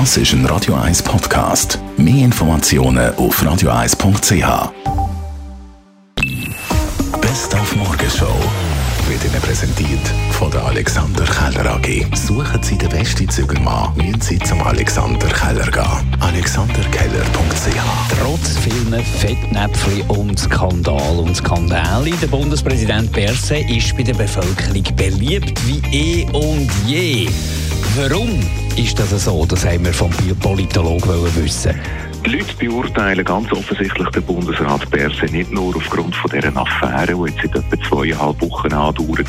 Das ist ein Radio 1 Podcast. Mehr Informationen auf radio1.ch. Best auf Morgenshow wird Ihnen präsentiert von der Alexander Keller AG. Suchen Sie den besten Zügelmann, müssen Sie zum Alexander Keller gehen. AlexanderKeller.ch Trotz vielen Fettnäpfchen und Skandal und Skandale, der Bundespräsident Berset ist bei der Bevölkerung beliebt wie eh und je. Warum ist das so? Das haben wir vom Politologen wissen. Die Leute beurteilen ganz offensichtlich den Bundesrat Berse nicht nur aufgrund von dieser Affäre, die jetzt seit etwa zweieinhalb Wochen andauert,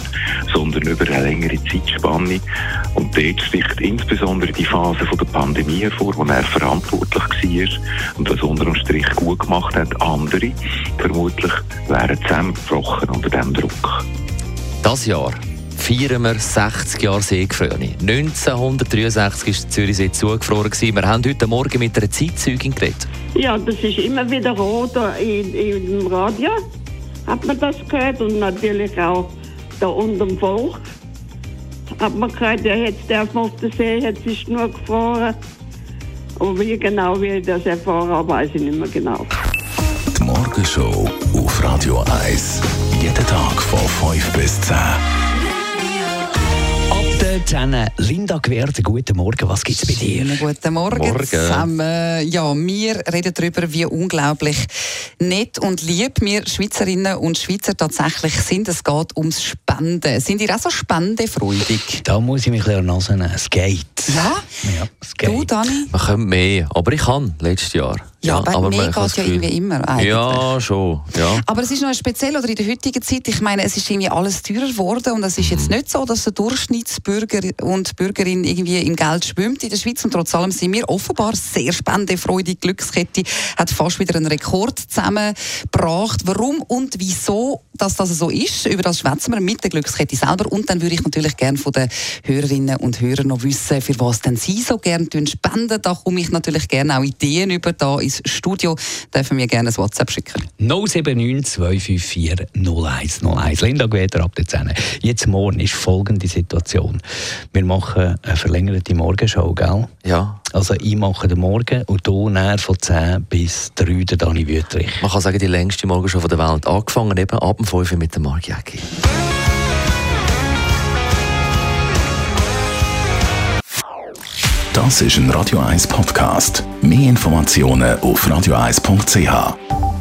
sondern über eine längere Zeitspanne. Und dort sticht insbesondere die Phase von der Pandemie hervor, wo er verantwortlich war und was unter dem Strich gut gemacht hat. Andere vermutlich wären zusammengebrochen unter diesem Druck. Das Jahr feiern wir 60 Jahre Seegefröne. 1963 war Zürichsee zugefroren. Wir haben heute Morgen mit einer Zeitzeugin geredet. Ja, das ist immer wieder rot in, im Radio, hat man das gehört. Und natürlich auch da unten im Volk hat man gehört, ja, jetzt darf man auf der See, jetzt ist nur gefroren. Und wie genau wir das erfahren haben, weiß ich nicht mehr genau. Die Morgenshow auf Radio 1. Jeden Tag von 5 bis 10. Zusammen. Linda Gewährte, guten Morgen. Was gibt es bei dir? Guten Morgen, Morgen. zusammen. Ja, wir reden darüber, wie unglaublich nett und lieb wir Schweizerinnen und Schweizer tatsächlich sind. Es geht ums Spenden. Sind ihr auch so spendefreudig? Da muss ich mich ein bisschen an. Es geht. Ja? Ja, geht. Du, Dani? Man könnte mehr, aber ich kann letztes Jahr. Ja, aber, man mehr geht ja Gefühl- irgendwie immer eigentlich. Ja, schon. Ja. Aber es ist noch speziell, oder in der heutigen Zeit, ich meine, es ist irgendwie alles teurer geworden und es ist jetzt Mhm. nicht so, dass der Durchschnittsbürger und Bürgerin irgendwie im Geld schwimmt in der Schweiz und trotz allem sind wir offenbar sehr spendefreudig. Die Glückskette hat fast wieder einen Rekord zusammengebracht. Warum und wieso dass das so ist, über das schwätzen wir mit der Glückskette selber und dann würde ich natürlich gerne von den Hörerinnen und Hörern noch wissen, für was denn sie so gerne spenden. Da komme ich natürlich gerne auch Ideen über da ins Studio. Dürfen wir gerne ein WhatsApp schicken. 079 254 0101. Linda Gewähter ab der 10. Jetzt morgen ist folgende Situation. Wir machen eine verlängerte Morgenshow, gell? Ja. Also ich mache den Morgen und du näher von 10 bis 3 der Dani Wüttrich. Man kann sagen, die längste Morgenshow von der Welt. Angefangen eben ab dem 5 Uhr mit dem Mark Jäcki. Das ist ein Radio 1 Podcast. Mehr Informationen auf radio1.ch.